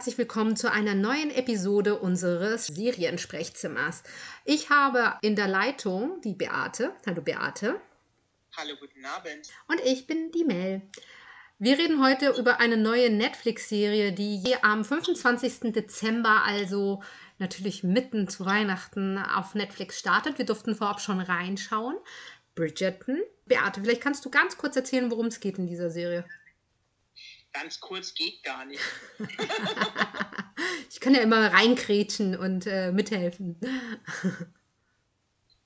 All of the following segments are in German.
herzlich willkommen zu einer neuen Episode unseres Seriensprechzimmers. Ich habe in der Leitung die Beate. Hallo Beate. Hallo, guten Abend. Und ich bin die Mel. Wir reden heute über eine neue Netflix-Serie, die am 25. Dezember, also natürlich mitten zu Weihnachten, auf Netflix startet. Wir durften vorab schon reinschauen. Bridgerton. Beate, vielleicht kannst du ganz kurz erzählen, worum es geht in dieser Serie. Ganz kurz geht gar nicht. ich kann ja immer reinkrätschen und äh, mithelfen.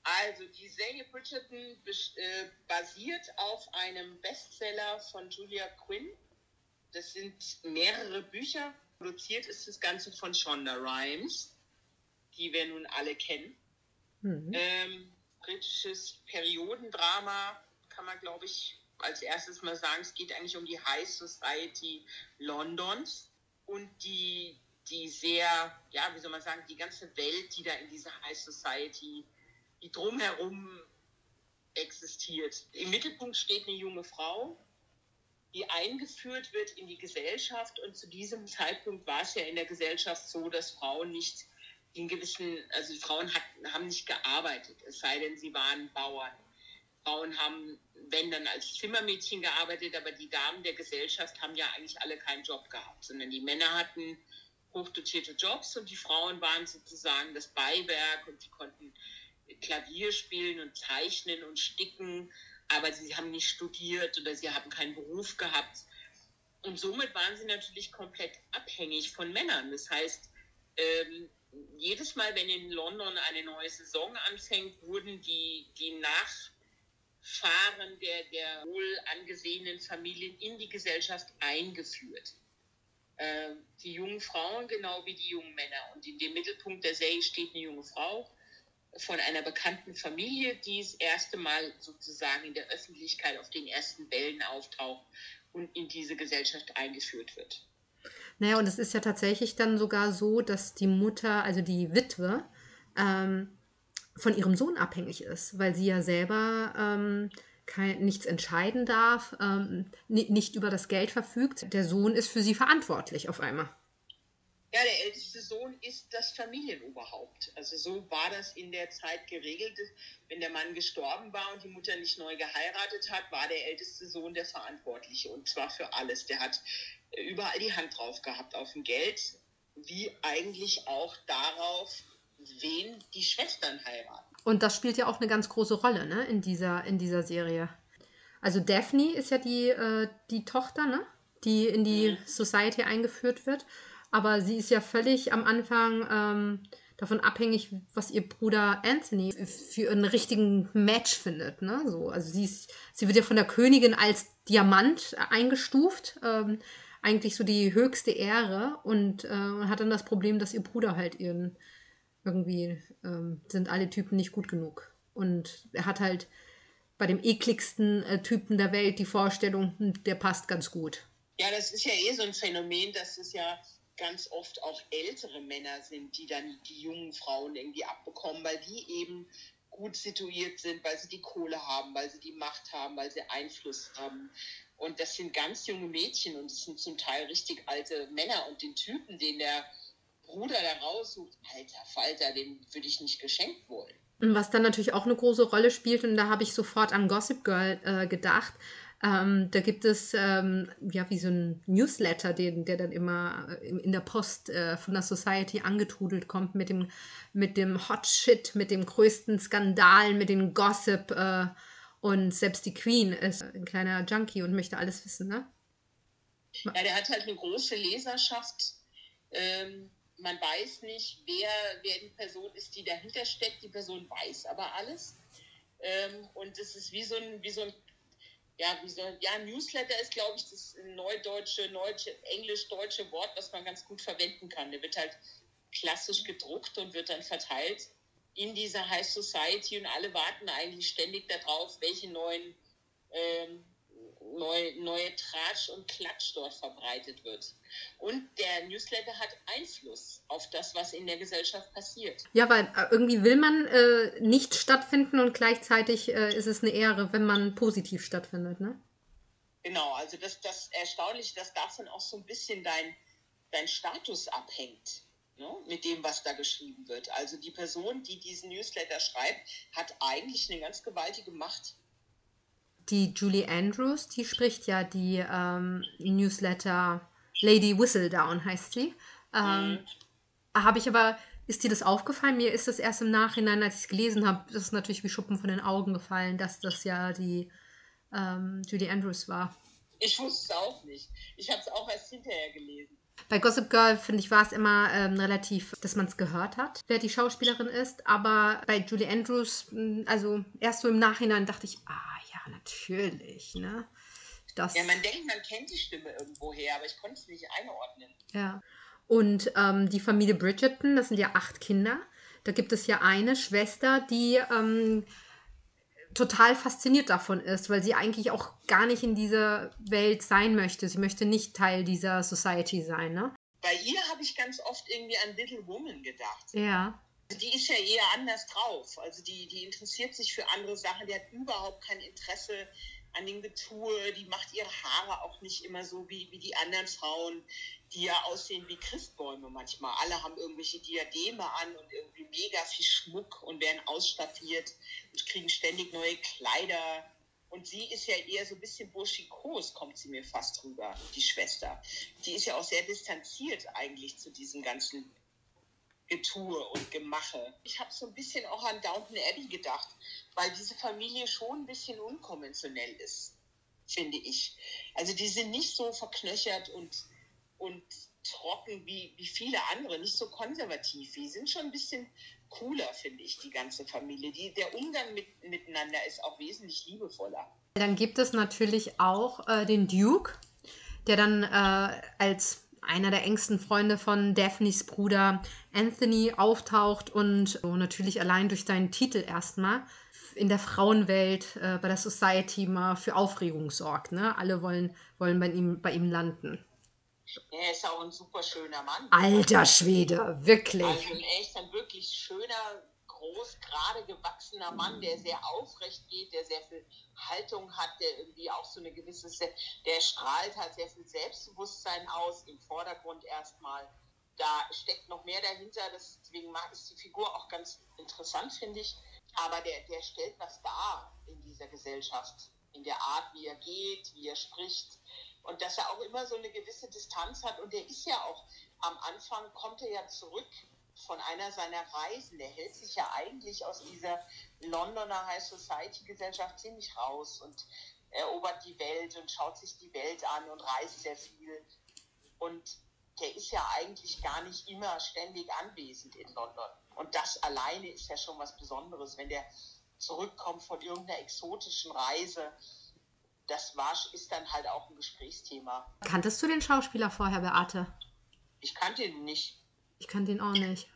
Also die Serie Bridgerton äh, basiert auf einem Bestseller von Julia Quinn. Das sind mehrere Bücher. Produziert ist das Ganze von Shonda Rhimes, die wir nun alle kennen. Mhm. Ähm, britisches Periodendrama kann man, glaube ich, als erstes mal sagen, es geht eigentlich um die High Society Londons und die, die sehr, ja, wie soll man sagen, die ganze Welt, die da in dieser High Society die drumherum existiert. Im Mittelpunkt steht eine junge Frau, die eingeführt wird in die Gesellschaft und zu diesem Zeitpunkt war es ja in der Gesellschaft so, dass Frauen nicht in gewissen, also Frauen hat, haben nicht gearbeitet, es sei denn, sie waren Bauern. Frauen haben, wenn dann als Zimmermädchen gearbeitet, aber die Damen der Gesellschaft haben ja eigentlich alle keinen Job gehabt, sondern die Männer hatten hochdotierte Jobs und die Frauen waren sozusagen das Beiwerk und sie konnten Klavier spielen und zeichnen und sticken, aber sie haben nicht studiert oder sie haben keinen Beruf gehabt. Und somit waren sie natürlich komplett abhängig von Männern. Das heißt, ähm, jedes Mal, wenn in London eine neue Saison anfängt, wurden die, die Nachfahren der, der wohl angesehenen Familien in die Gesellschaft eingeführt. Äh, die jungen Frauen genau wie die jungen Männer. Und in dem Mittelpunkt der Serie steht eine junge Frau, von einer bekannten Familie, die das erste Mal sozusagen in der Öffentlichkeit auf den ersten Wellen auftaucht und in diese Gesellschaft eingeführt wird. Naja, und es ist ja tatsächlich dann sogar so, dass die Mutter, also die Witwe, ähm, von ihrem Sohn abhängig ist, weil sie ja selber ähm, kein, nichts entscheiden darf, ähm, nicht über das Geld verfügt. Der Sohn ist für sie verantwortlich auf einmal. Ja, der älteste Sohn ist das Familienoberhaupt. Also so war das in der Zeit geregelt. Wenn der Mann gestorben war und die Mutter nicht neu geheiratet hat, war der älteste Sohn der Verantwortliche. Und zwar für alles. Der hat überall die Hand drauf gehabt, auf dem Geld, wie eigentlich auch darauf, wen die Schwestern heiraten. Und das spielt ja auch eine ganz große Rolle ne, in, dieser, in dieser Serie. Also Daphne ist ja die, äh, die Tochter, ne? die in die mhm. Society eingeführt wird. Aber sie ist ja völlig am Anfang ähm, davon abhängig, was ihr Bruder Anthony für einen richtigen Match findet. Ne? So, also sie, ist, sie wird ja von der Königin als Diamant eingestuft. Ähm, eigentlich so die höchste Ehre und äh, hat dann das Problem, dass ihr Bruder halt ihren irgendwie ähm, sind alle Typen nicht gut genug. Und er hat halt bei dem ekligsten äh, Typen der Welt die Vorstellung, hm, der passt ganz gut. Ja, das ist ja eh so ein Phänomen, dass es ja ganz oft auch ältere Männer sind, die dann die jungen Frauen irgendwie abbekommen, weil die eben gut situiert sind, weil sie die Kohle haben, weil sie die Macht haben, weil sie Einfluss haben. Und das sind ganz junge Mädchen und es sind zum Teil richtig alte Männer. Und den Typen, den der Bruder da raussucht, alter Falter, den würde ich nicht geschenkt wollen. Was dann natürlich auch eine große Rolle spielt, und da habe ich sofort an Gossip Girl äh, gedacht, ähm, da gibt es ähm, ja wie so ein Newsletter, den, der dann immer äh, in der Post äh, von der Society angetrudelt kommt mit dem, mit dem Hot Shit, mit dem größten Skandal, mit dem Gossip. Äh, und selbst die Queen ist ein kleiner Junkie und möchte alles wissen, ne? Ja, der hat halt eine große Leserschaft. Ähm, man weiß nicht, wer, wer die Person ist, die dahinter steckt. Die Person weiß aber alles. Ähm, und es ist wie so ein, wie so ein ja, wie soll, ja, Newsletter ist, glaube ich, das neudeutsche, neudsche, englisch-deutsche Wort, was man ganz gut verwenden kann. Der wird halt klassisch gedruckt und wird dann verteilt in dieser High Society und alle warten eigentlich ständig darauf, welche neuen ähm, Tratsch und Klatsch dort verbreitet wird. Und der Newsletter hat Einfluss auf das, was in der Gesellschaft passiert. Ja, weil äh, irgendwie will man äh, nicht stattfinden und gleichzeitig äh, ist es eine Ehre, wenn man positiv stattfindet, ne? Genau, also das, das Erstaunliche, dass davon auch so ein bisschen dein, dein Status abhängt. Ne, mit dem, was da geschrieben wird. Also die Person, die diesen Newsletter schreibt, hat eigentlich eine ganz gewaltige Macht. Die Julie Andrews, die spricht ja die ähm, Newsletter Lady Whistledown heißt sie. Ähm, mhm. Habe ich aber, ist dir das aufgefallen? Mir ist das erst im Nachhinein, als ich es gelesen habe, das ist natürlich wie Schuppen von den Augen gefallen, dass das ja die ähm, Julie Andrews war. Ich wusste es auch nicht. Ich habe es auch erst hinterher gelesen. Bei Gossip Girl, finde ich, war es immer ähm, relativ, dass man es gehört hat, wer die Schauspielerin ist. Aber bei Julie Andrews, also erst so im Nachhinein dachte ich, ah ja, natürlich, ne? Das, ja, man denkt, man kennt die Stimme irgendwoher, aber ich konnte es nicht einordnen. Ja. Und ähm, die Familie Bridgerton, das sind ja acht Kinder. Da gibt es ja eine Schwester, die ähm, total fasziniert davon ist, weil sie eigentlich auch gar nicht in dieser Welt sein möchte. Sie möchte nicht Teil dieser Society sein, ne? Bei ihr habe ich ganz oft irgendwie an Little Woman gedacht. Ja. Die ist ja eher anders drauf. Also die, die interessiert sich für andere Sachen, die hat überhaupt kein Interesse an dem Getue, die macht ihre Haare auch nicht immer so wie, wie die anderen Frauen, die ja aussehen wie Christbäume manchmal. Alle haben irgendwelche Diademe an und irgendwie mega viel Schmuck und werden ausstaffiert und kriegen ständig neue Kleider. Und sie ist ja eher so ein bisschen burschikos, kommt sie mir fast rüber, die Schwester. Die ist ja auch sehr distanziert eigentlich zu diesem ganzen Getue und Gemache. Ich habe so ein bisschen auch an Downton Abbey gedacht, weil diese Familie schon ein bisschen unkonventionell ist, finde ich. Also die sind nicht so verknöchert und, und trocken wie, wie viele andere, nicht so konservativ. Die sind schon ein bisschen cooler, finde ich, die ganze Familie. Die, der Umgang mit, miteinander ist auch wesentlich liebevoller. Dann gibt es natürlich auch äh, den Duke, der dann äh, als einer der engsten Freunde von Daphnes Bruder Anthony auftaucht und so natürlich allein durch seinen Titel erstmal in der Frauenwelt, äh, bei der Society mal für Aufregung sorgt. Ne? Alle wollen, wollen bei, ihm, bei ihm landen. Er ist auch ein super schöner Mann. Alter Schwede, wirklich. Also echt ein wirklich schöner, groß, gerade gewachsener Mann, der sehr aufrecht geht, der sehr viel Haltung hat, der irgendwie auch so eine gewisse, der strahlt halt sehr viel Selbstbewusstsein aus, im Vordergrund erstmal. Da steckt noch mehr dahinter, deswegen ist die Figur auch ganz interessant, finde ich. Aber der, der stellt was dar in dieser Gesellschaft, in der Art, wie er geht, wie er spricht. Und dass er auch immer so eine gewisse Distanz hat. Und der ist ja auch, am Anfang kommt er ja zurück von einer seiner Reisen. Der hält sich ja eigentlich aus dieser Londoner High Society Gesellschaft ziemlich raus und erobert die Welt und schaut sich die Welt an und reist sehr viel. Und der ist ja eigentlich gar nicht immer ständig anwesend in London. Und das alleine ist ja schon was Besonderes, wenn der zurückkommt von irgendeiner exotischen Reise. Das war, ist dann halt auch ein Gesprächsthema. Kanntest du den Schauspieler vorher, Beate? Ich kannte ihn nicht. Ich kannte ihn auch nicht.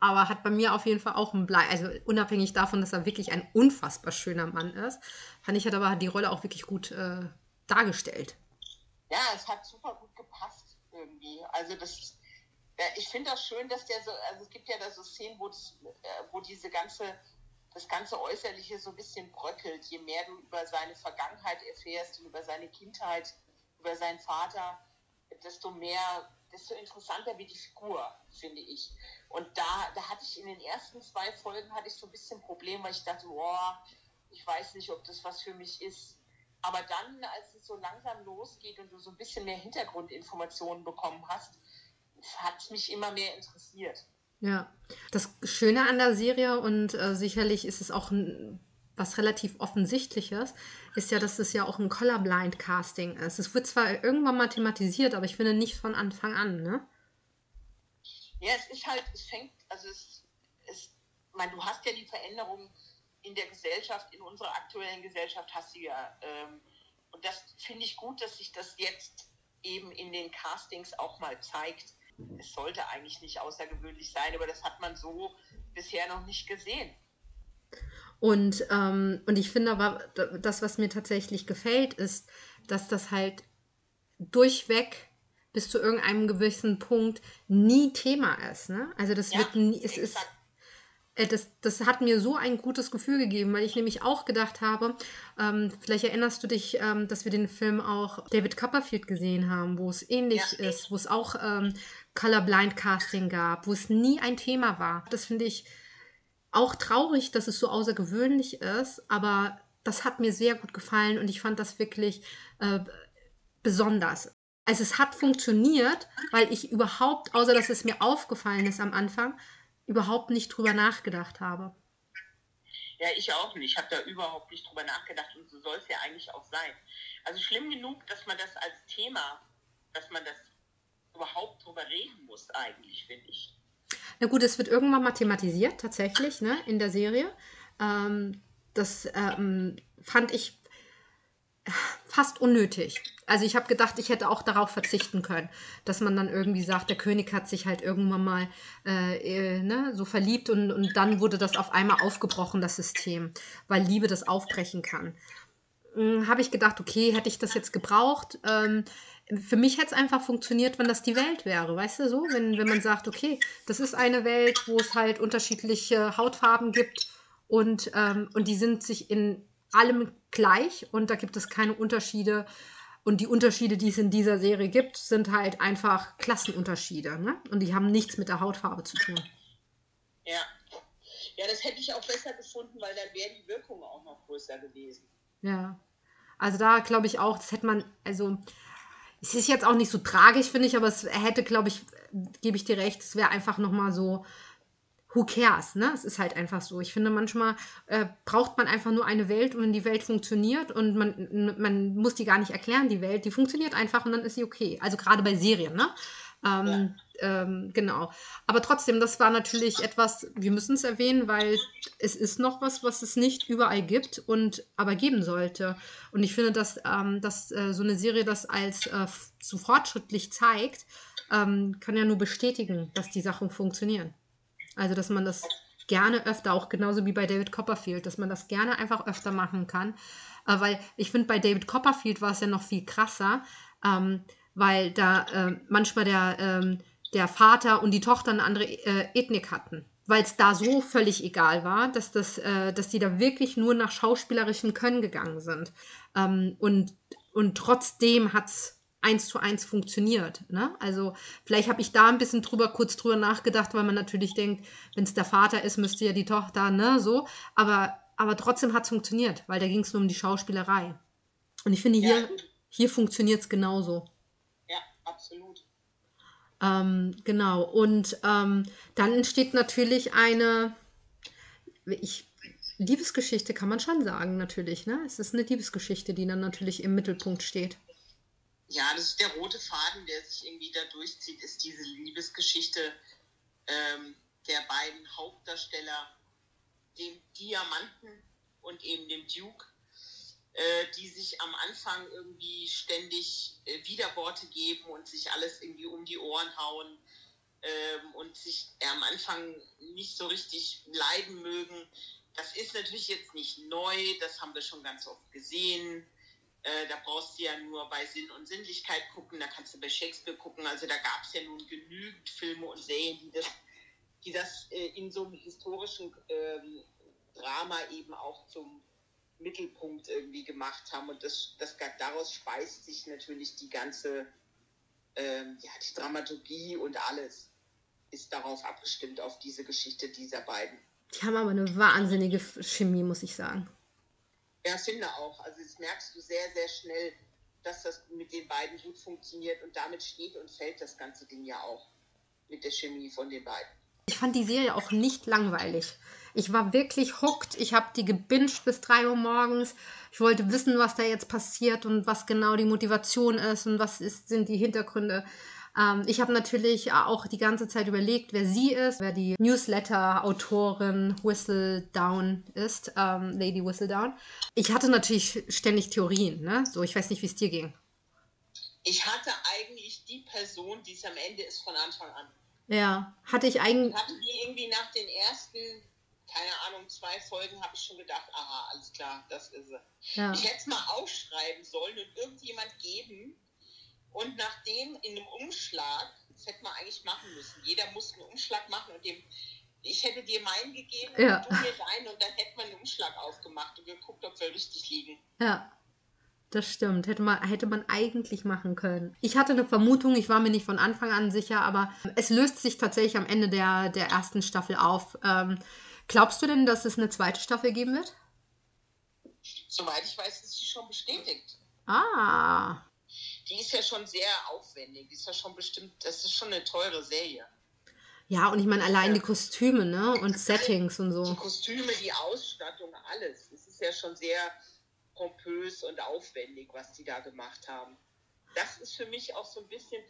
Aber hat bei mir auf jeden Fall auch ein Blei. Also unabhängig davon, dass er wirklich ein unfassbar schöner Mann ist, fand ich, hat aber die Rolle auch wirklich gut äh, dargestellt. Ja, es hat super gut gepasst irgendwie. Also das, ich finde das schön, dass der so, also es gibt ja da so Szenen, wo, das, äh, wo diese ganze, das ganze Äußerliche so ein bisschen bröckelt. Je mehr du über seine Vergangenheit erfährst und über seine Kindheit, über seinen Vater, desto mehr desto interessanter wird die Figur, finde ich. Und da, da hatte ich in den ersten zwei Folgen hatte ich so ein bisschen Problem, weil ich dachte, boah, ich weiß nicht, ob das was für mich ist. Aber dann, als es so langsam losgeht und du so ein bisschen mehr Hintergrundinformationen bekommen hast, hat es mich immer mehr interessiert. Ja, das Schöne an der Serie und äh, sicherlich ist es auch ein was relativ offensichtliches, ist ja, dass es ja auch ein Colorblind-Casting ist. Es wird zwar irgendwann mal thematisiert, aber ich finde nicht von Anfang an, ne? Ja, es ist halt, es fängt, also es, es meine, du hast ja die Veränderung in der Gesellschaft, in unserer aktuellen Gesellschaft hast du ja, ähm, und das finde ich gut, dass sich das jetzt eben in den Castings auch mal zeigt. Es sollte eigentlich nicht außergewöhnlich sein, aber das hat man so bisher noch nicht gesehen. Und, ähm, und ich finde aber, das, was mir tatsächlich gefällt, ist, dass das halt durchweg bis zu irgendeinem gewissen Punkt nie Thema ist. Ne? Also das ja, wird nie, es ist, äh, das, das hat mir so ein gutes Gefühl gegeben, weil ich nämlich auch gedacht habe, ähm, vielleicht erinnerst du dich, ähm, dass wir den Film auch David Copperfield gesehen haben, wo es ähnlich ja. ist, wo es auch ähm, Colorblind Casting gab, wo es nie ein Thema war. Das finde ich auch traurig, dass es so außergewöhnlich ist, aber das hat mir sehr gut gefallen und ich fand das wirklich äh, besonders. Also es hat funktioniert, weil ich überhaupt, außer dass es mir aufgefallen ist am Anfang, überhaupt nicht drüber nachgedacht habe. Ja, ich auch nicht. Ich habe da überhaupt nicht drüber nachgedacht und so soll es ja eigentlich auch sein. Also schlimm genug, dass man das als Thema, dass man das überhaupt drüber reden muss, eigentlich, finde ich. Na gut, es wird irgendwann mal thematisiert, tatsächlich, ne, in der Serie. Ähm, das ähm, fand ich fast unnötig. Also ich habe gedacht, ich hätte auch darauf verzichten können, dass man dann irgendwie sagt, der König hat sich halt irgendwann mal äh, äh, ne, so verliebt und, und dann wurde das auf einmal aufgebrochen, das System, weil Liebe das aufbrechen kann. Hm, habe ich gedacht, okay, hätte ich das jetzt gebraucht? Ähm, für mich hätte es einfach funktioniert, wenn das die Welt wäre, weißt du so? Wenn, wenn man sagt, okay, das ist eine Welt, wo es halt unterschiedliche Hautfarben gibt und, ähm, und die sind sich in allem gleich und da gibt es keine Unterschiede. Und die Unterschiede, die es in dieser Serie gibt, sind halt einfach Klassenunterschiede. Ne? Und die haben nichts mit der Hautfarbe zu tun. Ja. Ja, das hätte ich auch besser gefunden, weil dann wäre die Wirkung auch noch größer gewesen. Ja. Also da glaube ich auch, das hätte man, also es ist jetzt auch nicht so tragisch, finde ich, aber es hätte, glaube ich, gebe ich dir recht, es wäre einfach nochmal so who cares, ne? Es ist halt einfach so. Ich finde, manchmal äh, braucht man einfach nur eine Welt und die Welt funktioniert und man, man muss die gar nicht erklären, die Welt, die funktioniert einfach und dann ist sie okay. Also gerade bei Serien, ne? Ähm, ja. Ähm, genau. Aber trotzdem, das war natürlich etwas, wir müssen es erwähnen, weil es ist noch was, was es nicht überall gibt und aber geben sollte. Und ich finde, dass, ähm, dass äh, so eine Serie das als äh, so fortschrittlich zeigt, ähm, kann ja nur bestätigen, dass die Sachen funktionieren. Also, dass man das gerne öfter, auch genauso wie bei David Copperfield, dass man das gerne einfach öfter machen kann. Äh, weil ich finde, bei David Copperfield war es ja noch viel krasser, ähm, weil da äh, manchmal der, ähm, der Vater und die Tochter eine andere äh, Ethnik hatten. Weil es da so völlig egal war, dass, das, äh, dass die da wirklich nur nach schauspielerischen Können gegangen sind. Ähm, und, und trotzdem hat es eins zu eins funktioniert. Ne? Also vielleicht habe ich da ein bisschen drüber, kurz drüber nachgedacht, weil man natürlich denkt, wenn es der Vater ist, müsste ja die Tochter, ne, so. Aber, aber trotzdem hat es funktioniert, weil da ging es nur um die Schauspielerei. Und ich finde, hier, ja. hier funktioniert es genauso. Ähm, genau. Und ähm, dann entsteht natürlich eine, ich, Liebesgeschichte kann man schon sagen, natürlich. Ne? Es ist eine Liebesgeschichte, die dann natürlich im Mittelpunkt steht ja, das ist der rote Faden, der sich irgendwie da durchzieht, ist diese Liebesgeschichte ähm, der beiden Hauptdarsteller, dem Diamanten und eben dem Duke, die sich am Anfang irgendwie ständig äh, Widerworte geben und sich alles irgendwie um die Ohren hauen ähm, und sich äh, am Anfang nicht so richtig leiden mögen. Das ist natürlich jetzt nicht neu, das haben wir schon ganz oft gesehen äh, da brauchst du ja nur bei Sinn und Sinnlichkeit gucken, da kannst du bei Shakespeare gucken. Also da gab es ja nun genügend Filme und Serien, die das, die das äh, in so einem historischen ähm, Drama eben auch zum Mittelpunkt irgendwie gemacht haben. Und das, das daraus speist sich natürlich die ganze, ähm, ja, die Dramaturgie und alles ist darauf abgestimmt, auf diese Geschichte dieser beiden. Die haben aber eine wahnsinnige Chemie, muss ich sagen. Ja, finde auch. Also das merkst du sehr, sehr schnell, dass das mit den beiden gut funktioniert und damit steht und fällt das ganze Ding ja auch mit der Chemie von den beiden. Ich fand die Serie auch nicht langweilig. Ich war wirklich hooked. Ich habe die gebinged bis 3 Uhr morgens. Ich wollte wissen, was da jetzt passiert und was genau die Motivation ist und was ist, sind die Hintergründe. Ähm, ich habe natürlich auch die ganze Zeit überlegt, wer sie ist, wer die Newsletter-Autorin Whistledown ist, ähm, Lady Whistledown. Ich hatte natürlich ständig Theorien, ne? So, ich weiß nicht, wie es dir ging. Ich hatte eigentlich die Person, die es am Ende ist, von Anfang an. Ja, hatte ich eigentlich. Hatte die irgendwie nach den ersten keine Ahnung, zwei Folgen habe ich schon gedacht, aha, alles klar, das ist sie. Ja. Ich hätte es mal aufschreiben sollen und irgendjemand geben, und nachdem in einem Umschlag, das hätte man eigentlich machen müssen, jeder muss einen Umschlag machen und dem ich hätte dir meinen gegeben Ja. und du mir deinen und dann hätten wir einen Umschlag aufgemacht und geguckt, ob wir richtig liegen. Ja, das stimmt. Hätte man, hätte man eigentlich machen können. Ich hatte eine Vermutung, ich war mir nicht von Anfang an sicher, aber es löst sich tatsächlich am Ende der, der ersten Staffel auf. Ähm, glaubst du denn, dass es eine zweite Staffel geben wird? Soweit ich weiß, ist sie schon bestätigt. Ah, Die ist ja schon sehr aufwendig. Die ist ja schon bestimmt, das ist schon eine teure Serie. ja, und ich meine allein die Kostüme, ne? Und Settings und Die so. Kostüme, die Ausstattung, alles. Es ist ja schon sehr pompös und aufwendig, was die da gemacht haben. Das ist für mich auch so ein bisschen.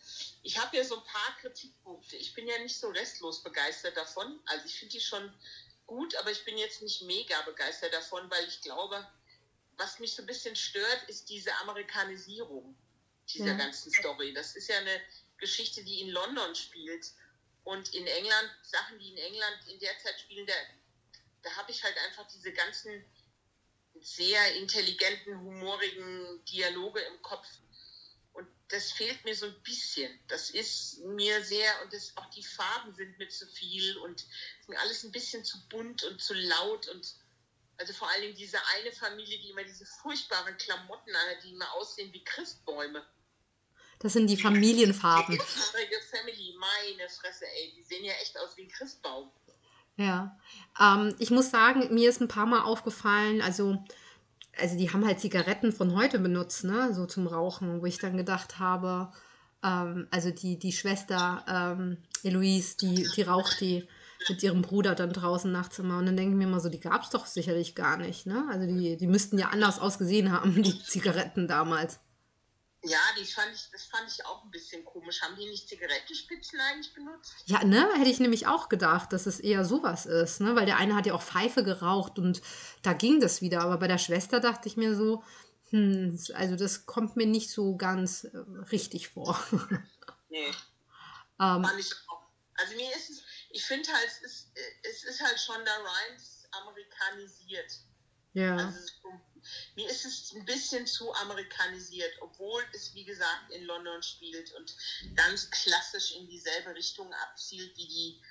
Ich habe ja so ein paar Kritikpunkte. Ich bin ja nicht so restlos begeistert davon. Also ich finde die schon gut, aber ich bin jetzt nicht mega begeistert davon, weil ich glaube, was mich so ein bisschen stört, ist diese Amerikanisierung dieser Ja. ganzen Story. Das ist ja eine Geschichte, die in London spielt. Und in England, Sachen, die in England in der Zeit spielen, da, da habe ich halt einfach diese ganzen sehr intelligenten, humorigen Dialoge im Kopf. Das fehlt mir so ein bisschen. Das ist mir sehr, und das, auch die Farben sind mir zu viel und sind alles ein bisschen zu bunt und zu laut. Und also vor allen Dingen diese eine Familie, die immer diese furchtbaren Klamotten anhat, die immer aussehen wie Christbäume. Das sind die Familienfarben. Die Family, meine Fresse, ey, die sehen ja echt aus wie ein Christbaum. Ja, ähm, ich muss sagen, mir ist ein paar Mal aufgefallen, also, also die haben halt Zigaretten von heute benutzt, ne, so zum Rauchen, wo ich dann gedacht habe, ähm, also die, die Schwester ähm, Eloise, die, die raucht die mit ihrem Bruder dann draußen nachts immer. Und dann denke ich mir immer so, die gab es doch sicherlich gar nicht, ne? Also die, die müssten ja anders ausgesehen haben, die Zigaretten damals. Ja, die fand ich, das fand ich auch ein bisschen komisch. Haben die nicht Zigarettenspitzen eigentlich benutzt? Ja, ne, hätte ich nämlich auch gedacht, dass es eher sowas ist, ne? Weil der eine hat ja auch Pfeife geraucht und da ging das wieder. Aber bei der Schwester dachte ich mir so, hm, also das kommt mir nicht so ganz äh, richtig vor. Nee, ähm, fand ich auch. Also mir ist es, ich finde halt, es ist, es ist halt Shonda Rhimes amerikanisiert. ja, Also so- mir ist es ein bisschen zu amerikanisiert, obwohl es, wie gesagt, in London spielt und ganz klassisch in dieselbe Richtung abzielt wie die,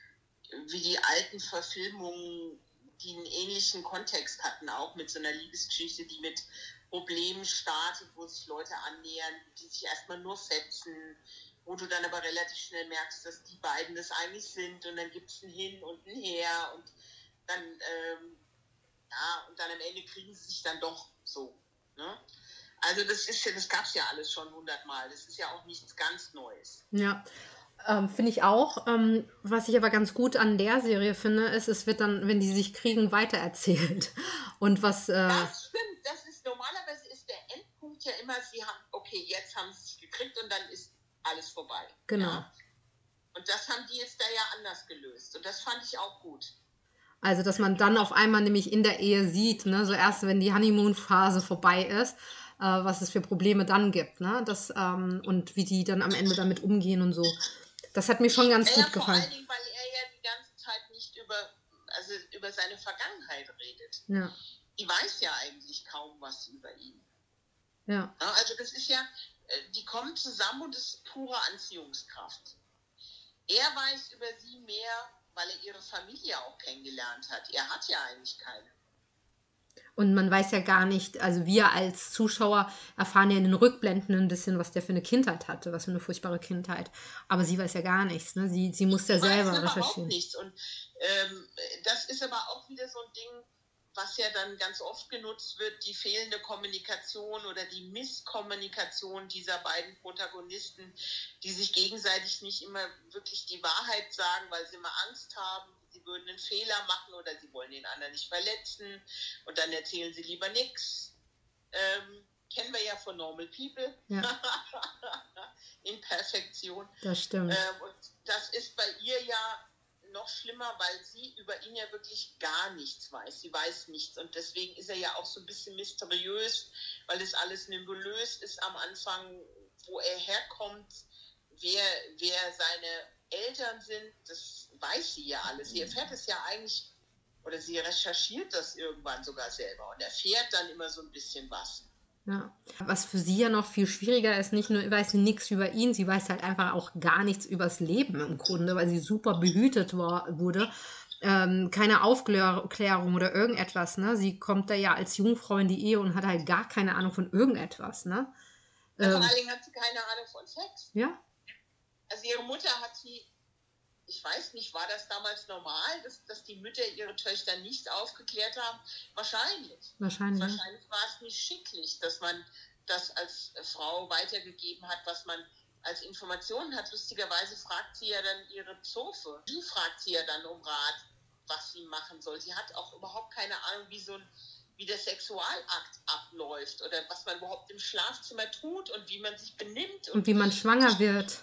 wie die alten Verfilmungen, die einen ähnlichen Kontext hatten, auch mit so einer Liebesgeschichte, die mit Problemen startet, wo sich Leute annähern, die sich erstmal nur fetzen, wo du dann aber relativ schnell merkst, dass die beiden das eigentlich sind und dann gibt es ein Hin und ein Her und dann ähm, ja, und dann am Ende kriegen sie sich dann doch so. Ne? Also das ist ja, das gab es ja alles schon hundertmal. Das ist ja auch nichts ganz Neues. ja. Ähm, finde ich auch. Ähm, was ich aber ganz gut an der Serie finde, ist, es wird dann, wenn die sich kriegen, weitererzählt. Und was, äh, Das stimmt, das ist normalerweise ist der Endpunkt ja immer, sie haben, okay, jetzt haben sie sich gekriegt und dann ist alles vorbei. Genau. Ja? Und das haben die jetzt da ja anders gelöst. Und das fand ich auch gut. Also, dass man dann auf einmal nämlich in der Ehe sieht, ne, so erst wenn die Honeymoon-Phase vorbei ist, äh, was es für Probleme dann gibt, ne, das, ähm, und wie die dann am Ende damit umgehen und so. Das hat mir schon ganz Naja, gut vor gefallen. allen Dingen, weil er ja die ganze Zeit nicht über, also über seine Vergangenheit redet. Ja, Die weiß ja eigentlich kaum was über ihn. ja, Ja, also das ist ja, äh, die kommen zusammen und das ist pure Anziehungskraft. Er weiß über sie mehr, weil er ihre Familie auch kennengelernt hat. Er hat ja eigentlich keine. und man weiß ja gar nicht, also wir als Zuschauer erfahren ja in den Rückblenden ein bisschen, was der für eine Kindheit hatte, was für eine furchtbare Kindheit. Aber sie weiß ja gar nichts, ne, sie, sie muss ja weiß selber überhaupt recherchieren. nichts. Und ähm, das ist aber auch wieder so ein Ding, was ja dann ganz oft genutzt wird, die fehlende Kommunikation oder die Misskommunikation dieser beiden Protagonisten, die sich gegenseitig nicht immer wirklich die Wahrheit sagen, weil sie immer Angst haben, sie würden einen Fehler machen oder sie wollen den anderen nicht verletzen und dann erzählen sie lieber nichts. Ähm, kennen wir ja von Normal People. Ja. In Perfektion. Das stimmt. Ähm, und das ist bei ihr ja noch schlimmer, weil sie über ihn ja wirklich gar nichts weiß. Sie weiß nichts. Und deswegen ist er ja auch so ein bisschen mysteriös, weil das alles nebulös ist am Anfang, wo er herkommt, wer, wer seine Eltern sind. Das weiß sie ja alles. Sie erfährt es ja eigentlich, oder sie recherchiert das irgendwann sogar selber und erfährt dann immer so ein bisschen was. Ja. Was für sie ja noch viel schwieriger ist, nicht nur weiß sie nichts über ihn, sie weiß halt einfach auch gar nichts übers Leben im Grunde, weil sie super behütet war, wurde. ähm, keine Aufklärung oder irgendetwas. Ne? Sie kommt da ja als Jungfrau in die Ehe und hat halt gar keine Ahnung von irgendetwas. Ne? Ähm, vor allen Dingen hat sie keine Ahnung von Sex. Ja. Also ihre Mutter hat sie, ich weiß nicht, war das damals normal, dass, dass die Mütter ihre Töchter nicht aufgeklärt haben? Wahrscheinlich. Wahrscheinlich. Wahrscheinlich war es nicht schicklich, dass man das als Frau weitergegeben hat, was man als Informationen hat. Lustigerweise fragt sie ja dann ihre Zofe. Die fragt sie ja dann um Rat, was sie machen soll. Sie hat auch überhaupt keine Ahnung, wie so ein wie der Sexualakt abläuft oder was man überhaupt im Schlafzimmer tut und wie man sich benimmt. Und, und wie man schwanger wird.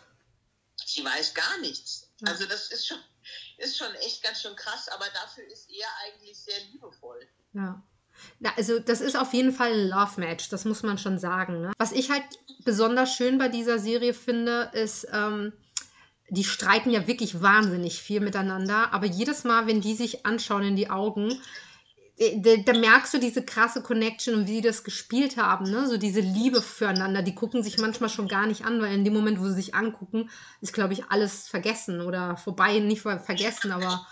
Sie weiß gar nichts. Also das ist schon, ist schon echt ganz schön krass, aber dafür ist er eigentlich sehr liebevoll. Ja. Ja, also das ist auf jeden Fall ein Love Match, das muss man schon sagen. Ne? Was ich halt besonders schön bei dieser Serie finde, ist, ähm, die streiten ja wirklich wahnsinnig viel miteinander, aber jedes Mal, wenn die sich anschauen in die Augen, da, da, merkst du diese krasse Connection und wie die das gespielt haben, ne? So diese Liebe füreinander. Die gucken sich manchmal schon gar nicht an, weil in dem Moment, wo sie sich angucken, ist, glaube ich, alles vergessen oder vorbei, nicht vergessen, aber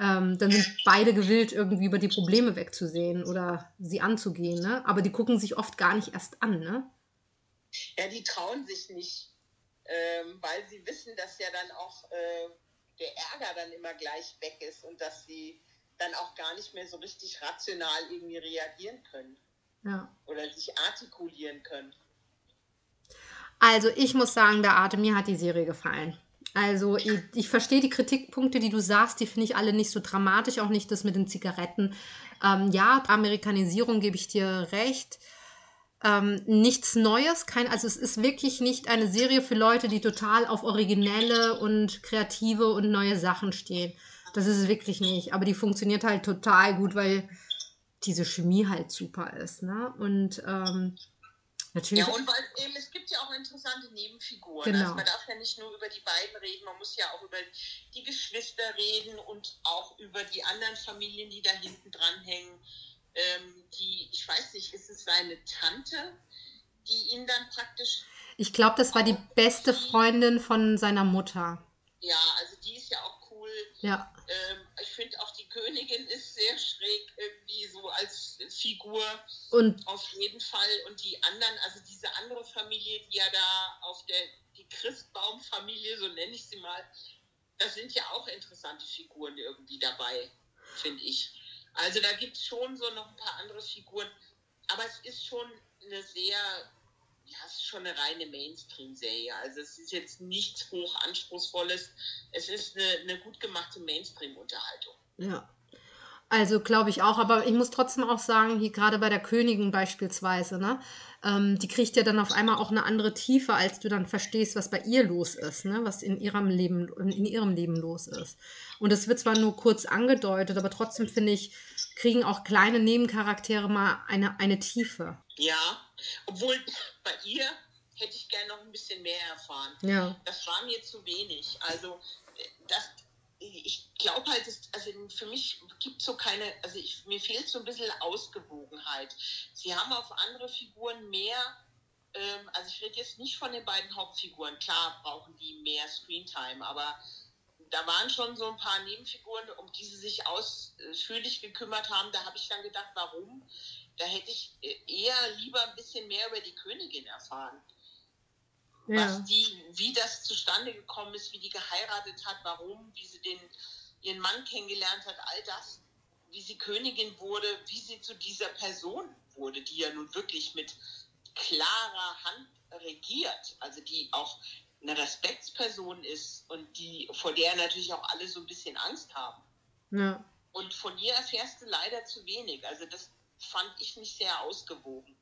ähm, dann sind beide gewillt, irgendwie über die Probleme wegzusehen oder sie anzugehen. Ne? Aber die gucken sich oft gar nicht erst an. Ne? Ja, die trauen sich nicht, ähm, weil sie wissen, dass ja dann auch äh, der Ärger dann immer gleich weg ist und dass sie dann auch gar nicht mehr so richtig rational irgendwie reagieren können. Ja. Oder sich artikulieren können. Also ich muss sagen, der Atem, mir hat die Serie gefallen. Also ich, ich verstehe die Kritikpunkte, die du sagst, die finde ich alle nicht so dramatisch, auch nicht das mit den Zigaretten. Ähm, ja, Amerikanisierung gebe ich dir recht. Ähm, nichts Neues, kein, also es ist wirklich nicht eine Serie für Leute, die total auf originelle und kreative und neue Sachen stehen. Das ist es wirklich nicht. Aber die funktioniert halt total gut, weil diese Chemie halt super ist. Ne? Und ähm, Natürlich. Ja, und weil eben, es gibt ja auch interessante Nebenfiguren. Genau. Also man darf ja nicht nur über die beiden reden, man muss ja auch über die Geschwister reden und auch über die anderen Familien, die da hinten dran hängen. Ähm, die, ich weiß nicht, ist es seine Tante, die ihn dann praktisch. Ich glaube, das war die beste Freundin von seiner Mutter. Ja, also die ist ja auch cool. Ja. Ähm, ich finde auch die Königin ist sehr schräg irgendwie so als Figur. Und auf jeden Fall. Und die anderen, also diese andere Familie, die ja da auf der, die Christbaumfamilie, so nenne ich sie mal, da sind ja auch interessante Figuren irgendwie dabei, finde ich. Also da gibt es schon so noch ein paar andere Figuren. Aber es ist schon eine sehr ja, es ist schon eine reine Mainstream-Serie. Also es ist jetzt nichts hochanspruchsvolles. Es ist eine, eine gut gemachte Mainstream-Unterhaltung. Ja. Also glaube ich auch, aber ich muss trotzdem auch sagen, hier gerade bei der Königin beispielsweise, ne, ähm, die kriegt ja dann auf einmal auch eine andere Tiefe, als du dann verstehst, was bei ihr los ist, ne, was in ihrem Leben, in ihrem Leben los ist. Und es wird zwar nur kurz angedeutet, aber trotzdem finde ich, kriegen auch kleine Nebencharaktere mal eine, eine Tiefe. Ja, obwohl bei ihr hätte ich gerne noch ein bisschen mehr erfahren. Ja. Das war mir zu wenig. Also das, ich glaube halt, dass, also für mich gibt es so keine, also ich, mir fehlt so ein bisschen Ausgewogenheit. Sie haben auf andere Figuren mehr, ähm, also ich rede jetzt nicht von den beiden Hauptfiguren, klar brauchen die mehr Screentime, aber da waren schon so ein paar Nebenfiguren, um die sie sich ausführlich gekümmert haben. Da habe ich dann gedacht, warum? Da hätte ich eher lieber ein bisschen mehr über die Königin erfahren ja. was die, wie das zustande gekommen ist, wie die geheiratet hat, warum, wie sie den, ihren Mann kennengelernt hat, all das, wie sie Königin wurde, wie sie zu dieser Person wurde, die ja nun wirklich mit klarer Hand regiert, also die auch eine Respektsperson ist und die, vor der natürlich auch alle so ein bisschen Angst haben. Ja. Und von ihr erfährst du leider zu wenig. Also das fand ich nicht sehr ausgewogen.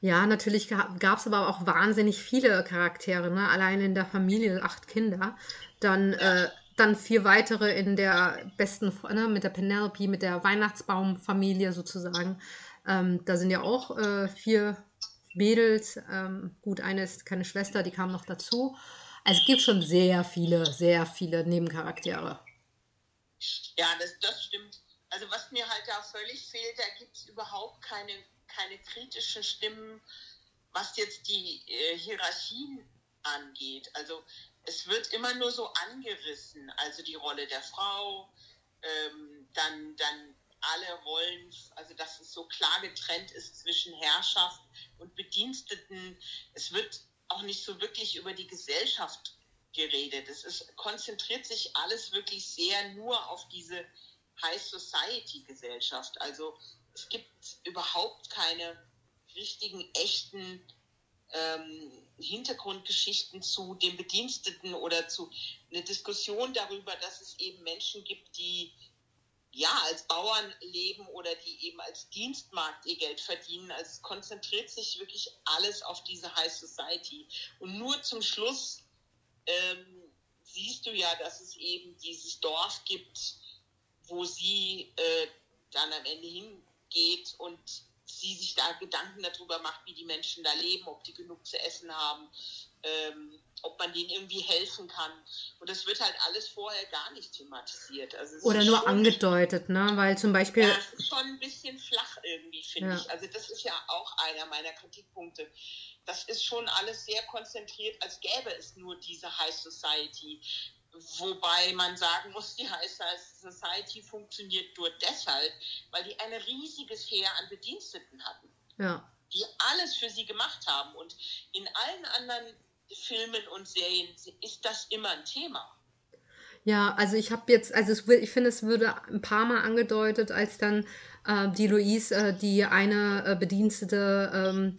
Ja, natürlich gab es aber auch wahnsinnig viele Charaktere, ne? Allein in der Familie acht Kinder. Dann, äh, dann vier weitere in der besten, ne, mit der Penelope, mit der Weihnachtsbaumfamilie sozusagen. Ähm, da sind ja auch äh, vier Mädels. Ähm, gut, eine ist keine Schwester, die kam noch dazu. Also es gibt schon sehr viele, sehr viele Nebencharaktere. Ja, das, das stimmt. Also was mir halt da völlig fehlt, da gibt es überhaupt keine keine kritischen Stimmen, was jetzt die äh, Hierarchien angeht. Also es wird immer nur so angerissen, also die Rolle der Frau, ähm, dann, dann alle Rollen, also dass es so klar getrennt ist zwischen Herrschaft und Bediensteten. Es wird auch nicht so wirklich über die Gesellschaft geredet. Es ist, konzentriert sich alles wirklich sehr nur auf diese High Society Gesellschaft. Also es gibt überhaupt keine richtigen, echten ähm, Hintergrundgeschichten zu den Bediensteten oder zu eine Diskussion darüber, dass es eben Menschen gibt, die ja als Bauern leben oder die eben als Dienstmarkt ihr Geld verdienen. Also es konzentriert sich wirklich alles auf diese High Society. Und nur zum Schluss ähm, siehst du ja, dass es eben dieses Dorf gibt, wo sie äh, dann am Ende hingeht und sie sich da Gedanken darüber macht, wie die Menschen da leben, ob die genug zu essen haben, ähm, ob man denen irgendwie helfen kann. Und das wird halt alles vorher gar nicht thematisiert. Also Oder nur angedeutet, ne? Weil zum Beispiel. Ja, es ist schon ein bisschen flach irgendwie, finde ja. ich. Also das ist ja auch einer meiner Kritikpunkte. Das ist schon alles sehr konzentriert, als gäbe es nur diese High Society. Wobei man sagen muss, die High Society funktioniert nur deshalb, weil die ein riesiges Heer an Bediensteten hatten. Ja. Die alles für sie gemacht haben. Und in allen anderen Filmen und Serien ist das immer ein Thema. Ja, also ich habe jetzt, also es, ich finde, es würde ein paar Mal angedeutet, als dann äh, die Louise, äh, die eine äh, Bedienstete, ähm,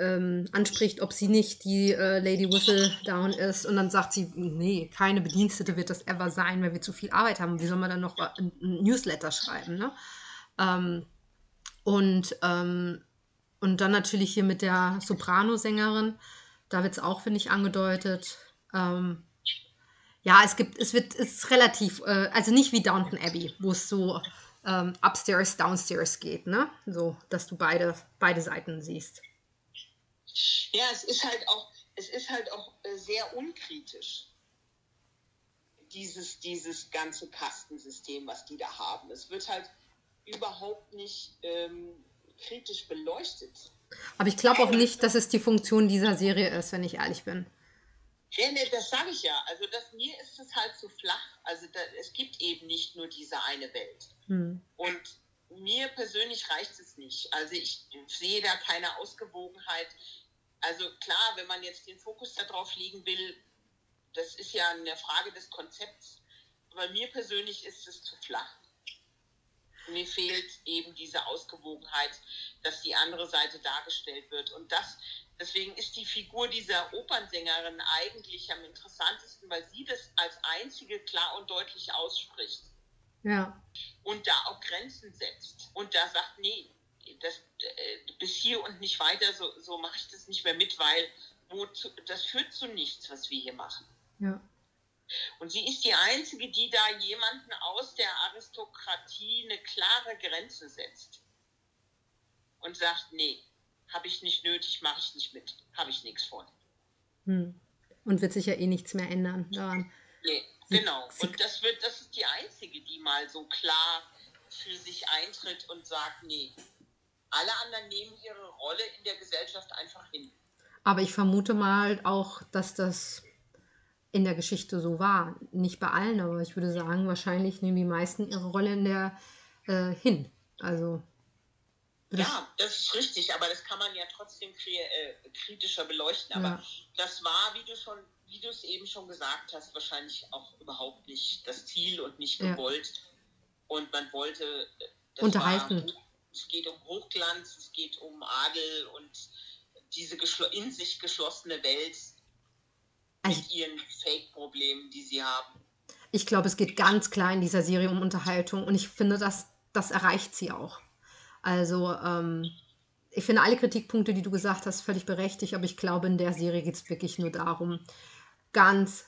ähm, anspricht, ob sie nicht die äh, Lady Whistledown ist. Und dann sagt sie, nee, keine Bedienstete wird das ever sein, weil wir zu viel Arbeit haben. Wie soll man dann noch ein, Newsletter schreiben? Ne? Ähm, und, ähm, und dann natürlich hier mit der Soprano-Sängerin, da wird es auch, finde ich, angedeutet. Ähm, ja, es gibt, es wird, es ist relativ, äh, also nicht wie Downton Abbey, wo es so ähm, upstairs, downstairs geht, ne? So, dass du beide, beide Seiten siehst. Ja, es ist halt auch, es ist halt auch äh, sehr unkritisch. Dieses, dieses ganze Kastensystem, was die da haben. Es wird halt überhaupt nicht ähm, kritisch beleuchtet. Aber ich glaube auch nicht, dass es die Funktion dieser Serie ist, wenn ich ehrlich bin. Ja, nee, das sage ich ja. Also das, mir ist es halt zu flach. Also da, es gibt eben nicht nur diese eine Welt. Hm. Und mir persönlich reicht es nicht. Also ich sehe da keine Ausgewogenheit. Also klar, wenn man jetzt den Fokus darauf legen will, das ist ja eine Frage des Konzepts. Aber mir persönlich ist es zu flach. Mir fehlt eben diese Ausgewogenheit, dass die andere Seite dargestellt wird. Und das, deswegen ist die Figur dieser Opernsängerin eigentlich am interessantesten, weil sie das als einzige klar und deutlich ausspricht. Ja. Und da auch Grenzen setzt. Und da sagt, nee, das, äh, bis hier und nicht weiter, so, so mache ich das nicht mehr mit, weil wozu, das führt zu nichts, was wir hier machen. Ja. Und sie ist die Einzige, die da jemanden aus der Aristokratie eine klare Grenze setzt. Und sagt, nee, habe ich nicht nötig, mache ich nicht mit, habe ich nichts von. Hm. Und wird sich ja eh nichts mehr ändern daran. Nee, genau. Und das wird, das ist die Einzige, die mal so klar für sich eintritt und sagt, nee, alle anderen nehmen ihre Rolle in der Gesellschaft einfach hin. Aber ich vermute mal auch, dass das in der Geschichte so war. Nicht bei allen, aber ich würde sagen, wahrscheinlich nehmen die meisten ihre Rolle in der äh, hin. Also. Ja, das ist richtig, aber das kann man ja trotzdem äh, kritischer beleuchten. Aber ja. das war, wie du schon, wie du es eben schon gesagt hast, wahrscheinlich auch überhaupt nicht das Ziel und nicht gewollt. Ja. Und man wollte unterhalten. War, es geht um Hochglanz, es geht um Adel und diese in sich geschlossene Welt also, mit ihren Fake-Problemen, die sie haben. Ich glaube, es geht ganz klar in dieser Serie um Unterhaltung und ich finde, das, das erreicht sie auch. Also, ähm, ich finde alle Kritikpunkte, die du gesagt hast, völlig berechtigt, aber ich glaube, in der Serie geht es wirklich nur darum, ganz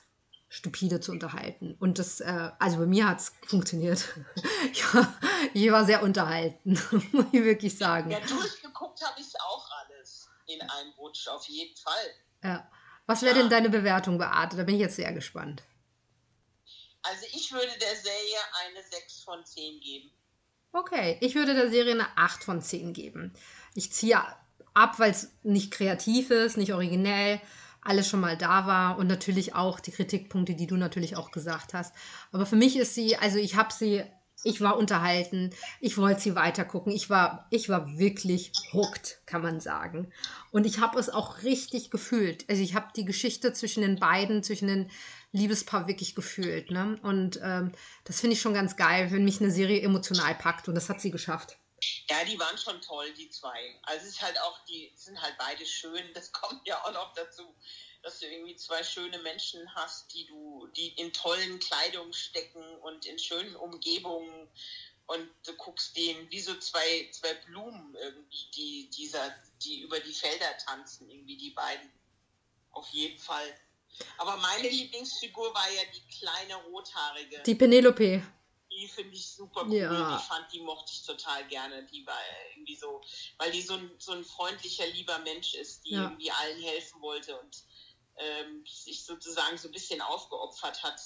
stupide zu unterhalten. Und das, äh, also bei mir hat es funktioniert. ja, ich war sehr unterhalten, muss ich wirklich sagen. Ja, durchgeguckt habe ich auch alles in einem Rutsch, auf jeden Fall. Ja. Was wäre ja. denn deine Bewertung, Beate? Da bin ich jetzt sehr gespannt. Also ich würde der Serie eine 6 von 10 geben. Okay, ich würde der Serie eine 8 von 10 geben. Ich ziehe ab, weil es nicht kreativ ist, nicht originell, alles schon mal da war und natürlich auch die Kritikpunkte, die du natürlich auch gesagt hast. Aber für mich ist sie, also ich habe sie ich war unterhalten, ich wollte sie weitergucken. Ich war, ich war wirklich hooked, kann man sagen. Und ich habe es auch richtig gefühlt. Also ich habe die Geschichte zwischen den beiden, zwischen den Liebespaar wirklich gefühlt. Ne? Und ähm, das finde ich schon ganz geil, wenn mich eine Serie emotional packt. Und das hat sie geschafft. Ja, die waren schon toll, die zwei. Also es ist halt auch, die sind halt beide schön. Das kommt ja auch noch dazu dass du irgendwie zwei schöne Menschen hast, die du, die in tollen Kleidungen stecken und in schönen Umgebungen und du guckst denen wie so zwei, zwei Blumen irgendwie, die, dieser, die über die Felder tanzen, irgendwie die beiden. Auf jeden Fall. Aber meine Lieblingsfigur war ja die kleine rothaarige. Die Penelope. Die finde ich super cool. Ja. Die fand, die mochte ich total gerne. Die war irgendwie so, weil die so ein, so ein freundlicher, lieber Mensch ist, die ja. irgendwie allen helfen wollte und ähm, sich sozusagen so ein bisschen aufgeopfert hat.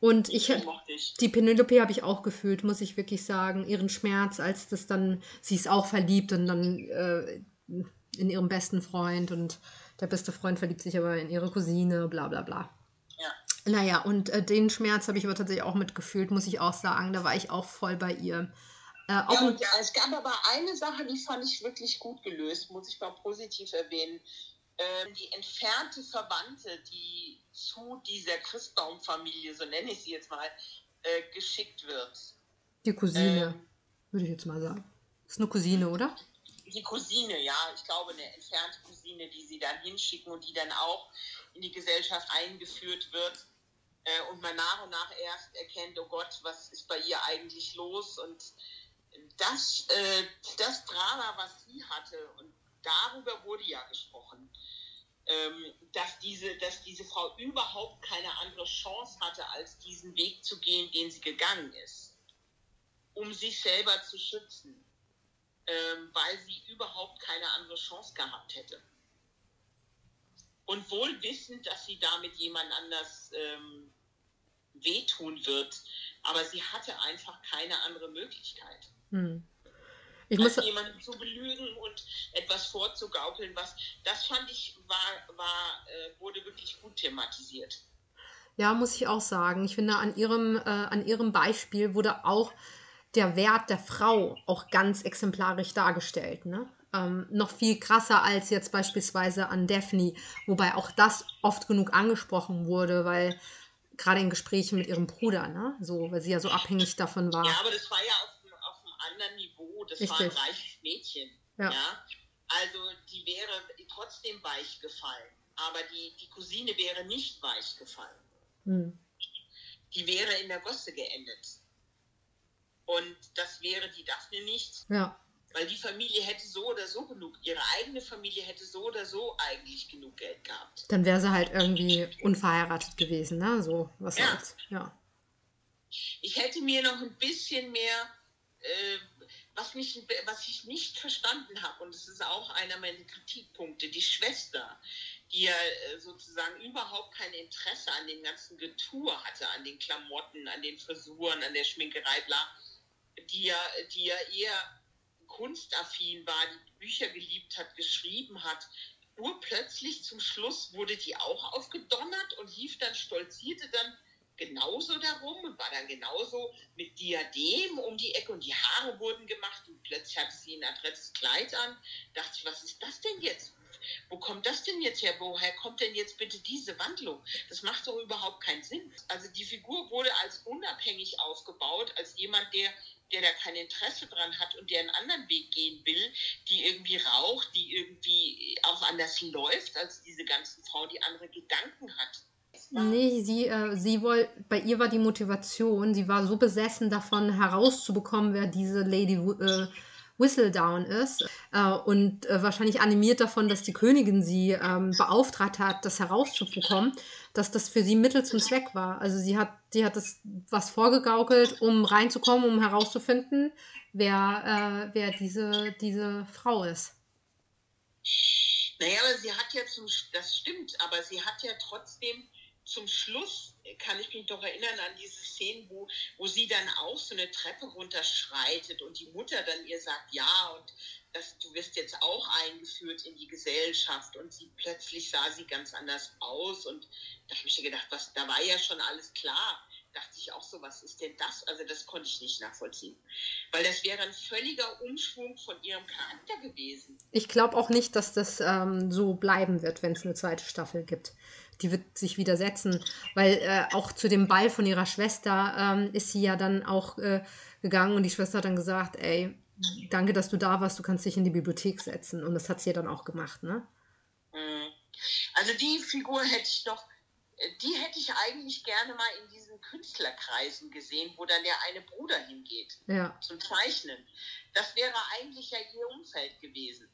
Und ich, ich. die Penelope habe ich auch gefühlt, muss ich wirklich sagen. Ihren Schmerz, als das dann, sie ist auch verliebt und dann äh, in ihren besten Freund und der beste Freund verliebt sich aber in ihre Cousine, bla bla bla. Ja. Naja, und äh, den Schmerz habe ich aber tatsächlich auch mitgefühlt, muss ich auch sagen. Da war ich auch voll bei ihr. Äh, ja, und ja, es gab aber eine Sache, die fand ich wirklich gut gelöst, muss ich mal positiv erwähnen. Ähm, die entfernte Verwandte, die zu dieser Christbaumfamilie, so nenne ich sie jetzt mal, äh, geschickt wird. Die Cousine, ähm, würde ich jetzt mal sagen. Ist eine Cousine, oder? Die Cousine, ja. Ich glaube, eine entfernte Cousine, die sie dann hinschicken und die dann auch in die Gesellschaft eingeführt wird. Äh, und man nach und nach erst erkennt, oh Gott, was ist bei ihr eigentlich los? Und das, äh, das Drama, was sie hatte, und darüber wurde ja gesprochen, ähm, dass, diese, dass diese Frau überhaupt keine andere Chance hatte, als diesen Weg zu gehen, den sie gegangen ist, um sich selber zu schützen, ähm, weil sie überhaupt keine andere Chance gehabt hätte. Und wohl wissend, dass sie damit jemand anders ähm, wehtun wird, aber sie hatte einfach keine andere Möglichkeit. Hm. Ich muss jemanden zu belügen und etwas vorzugaukeln, was das fand ich war, war äh, wurde wirklich gut thematisiert. Ja, muss ich auch sagen. Ich finde, an ihrem, äh, an ihrem Beispiel wurde auch der Wert der Frau auch ganz exemplarisch dargestellt. Ne? Ähm, noch viel krasser als jetzt beispielsweise an Daphne, wobei auch das oft genug angesprochen wurde, weil gerade in Gesprächen mit ihrem Bruder, ne? so, weil sie ja so abhängig davon war. Ja, aber das war ja auf, auf einem anderen Niveau das Richtig. war ein reiches Mädchen. Ja. ja. Also die wäre trotzdem weich gefallen. Aber die, die Cousine wäre nicht weich gefallen. Hm. Die wäre in der Gosse geendet. Und das wäre die Daphne nicht. Ja. Weil die Familie hätte so oder so genug, ihre eigene Familie hätte so oder so eigentlich genug Geld gehabt. Dann wäre sie halt irgendwie unverheiratet gewesen, ne? So, was ja. Soll's. ja. Ich hätte mir noch ein bisschen mehr äh, was, mich, was ich nicht verstanden habe, und das ist auch einer meiner Kritikpunkte, die Schwester, die ja äh, sozusagen überhaupt kein Interesse an dem ganzen Getue hatte, an den Klamotten, an den Frisuren, an der Schminkerei, bla, die ja, die ja eher kunstaffin war, die Bücher geliebt hat, geschrieben hat, urplötzlich zum Schluss wurde die auch aufgedonnert und lief dann, stolzierte dann genauso darum und war dann genauso mit Diadem um die Ecke und die Haare wurden gemacht und plötzlich hatte sie ein adrettes Kleid an. Dachte ich, was ist das denn jetzt? Wo kommt das denn jetzt her? Woher kommt denn jetzt bitte diese Wandlung? Das macht doch überhaupt keinen Sinn. Also die Figur wurde als unabhängig aufgebaut, als jemand, der der da kein Interesse dran hat und der einen anderen Weg gehen will, die irgendwie raucht, die irgendwie auch anders läuft als diese ganzen Frauen, die andere Gedanken hat. Nee, sie, äh, sie wollte, bei ihr war die Motivation, sie war so besessen davon herauszubekommen, wer diese Lady äh, Whistledown ist äh, und äh, wahrscheinlich animiert davon, dass die Königin sie ähm, beauftragt hat, das herauszubekommen, dass das für sie Mittel zum Zweck war. Also sie hat, sie hat das was vorgegaukelt, um reinzukommen, um herauszufinden, wer, äh, wer diese, diese Frau ist. Naja, aber sie hat ja zum, das stimmt, aber sie hat ja trotzdem zum Schluss kann ich mich doch erinnern an diese Szenen, wo, wo sie dann auch so eine Treppe runterschreitet und die Mutter dann ihr sagt, ja, und das, du wirst jetzt auch eingeführt in die Gesellschaft und sie plötzlich sah sie ganz anders aus und da habe ich gedacht, was, da war ja schon alles klar. dachte ich auch so, was ist denn das? Also das konnte ich nicht nachvollziehen. Weil das wäre ein völliger Umschwung von ihrem Charakter gewesen. Ich glaube auch nicht, dass das ähm, so bleiben wird, wenn es eine zweite Staffel gibt. Die wird sich widersetzen, weil äh, auch zu dem Ball von ihrer Schwester ähm, ist sie ja dann auch äh, gegangen und die Schwester hat dann gesagt, ey, danke, dass du da warst, du kannst dich in die Bibliothek setzen. Und das hat sie ja dann auch gemacht, ne? Mhm. Also die Figur hätte ich noch, die hätte ich eigentlich gerne mal in diesen Künstlerkreisen gesehen, wo dann der eine Bruder hingeht Ja. zum Zeichnen. Das wäre eigentlich ja ihr Umfeld gewesen.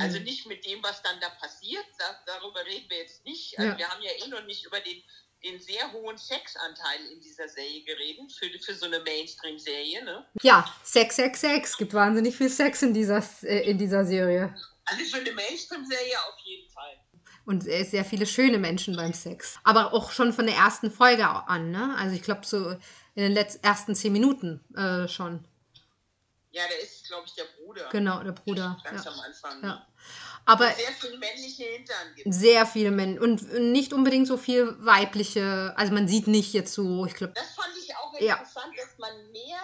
Also Mhm. nicht mit dem, was dann da passiert, da, darüber reden wir jetzt nicht. Also Ja. wir haben ja eh noch nicht über den, den sehr hohen Sexanteil in dieser Serie geredet, für, für so eine Mainstream-Serie. Ne? Ja, Sex, Sex, Sex. Gibt wahnsinnig viel Sex in dieser, äh, in dieser Serie. Also für eine Mainstream-Serie auf jeden Fall. Und sehr, sehr viele schöne Menschen beim Sex. Aber auch schon von der ersten Folge an, ne? Also ich glaube so in den letzten, ersten zehn Minuten äh, schon. Ja, der ist, glaube ich, der Bruder. Genau, der Bruder. Ganz Ja. am Anfang. ja. Aber Sehr viele männliche Hintern gibt. sehr viele Männer und nicht unbedingt so viel weibliche. Also man sieht nicht jetzt so, ich glaube, Das fand ich auch Ja. interessant, dass man mehr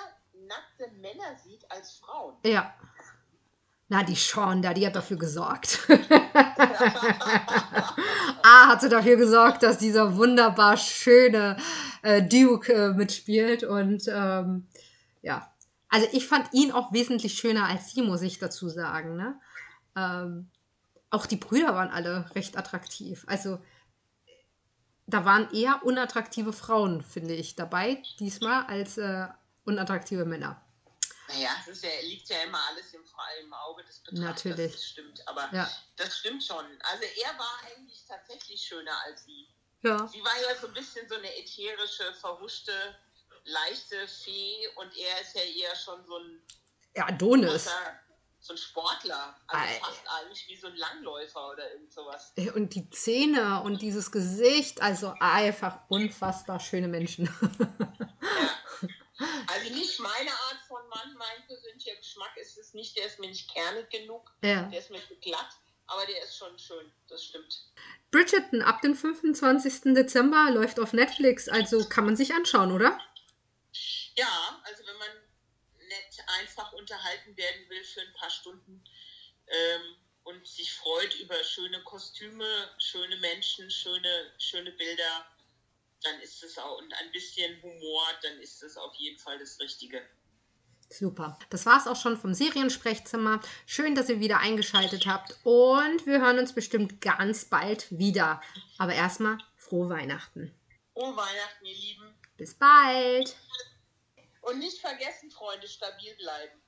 nackte Männer sieht als Frauen. ja. Na, die Sean da, die hat dafür gesorgt. A hat sie dafür gesorgt, dass dieser wunderbar schöne äh, Duke äh, mitspielt. Und ähm, ja, also ich fand ihn auch wesentlich schöner als sie, muss ich dazu sagen. Ne? Ähm, auch die Brüder waren alle recht attraktiv. Also da waren eher unattraktive Frauen, finde ich, dabei diesmal als äh, unattraktive Männer. Naja, es ja, liegt ja immer alles im freien Auge des Betrachters. Natürlich. Das stimmt, aber Ja. das stimmt schon. Also er war eigentlich tatsächlich schöner als sie. Ja. Sie war ja so ein bisschen so eine ätherische, verhuschte, leichte Fee und er ist ja eher schon so ein, Ja, Adonis. so ein Sportler. Also Ei. fast eigentlich wie so ein Langläufer oder irgend sowas. Und die Zähne und dieses Gesicht, also einfach unfassbar schöne Menschen. Ja. Also nicht meine Art von Mann, mein persönlicher Geschmack ist es nicht, der ist mir nicht kernig genug, ja. der ist mir zu glatt, aber der ist schon schön, das stimmt. Bridgerton ab dem 25. Dezember läuft auf Netflix, also kann man sich anschauen, oder? Ja, also wenn man nett einfach unterhalten werden will für ein paar Stunden ähm, und sich freut über schöne Kostüme, schöne Menschen, schöne, schöne Bilder, dann ist es auch, und ein bisschen Humor, dann ist es auf jeden Fall das Richtige. Super. Das war's auch schon vom Seriensprechzimmer. Schön, dass ihr wieder eingeschaltet habt und wir hören uns bestimmt ganz bald wieder. Aber erstmal frohe Weihnachten. Frohe Weihnachten, ihr Lieben. Bis bald. Und nicht vergessen, Freunde, stabil bleiben.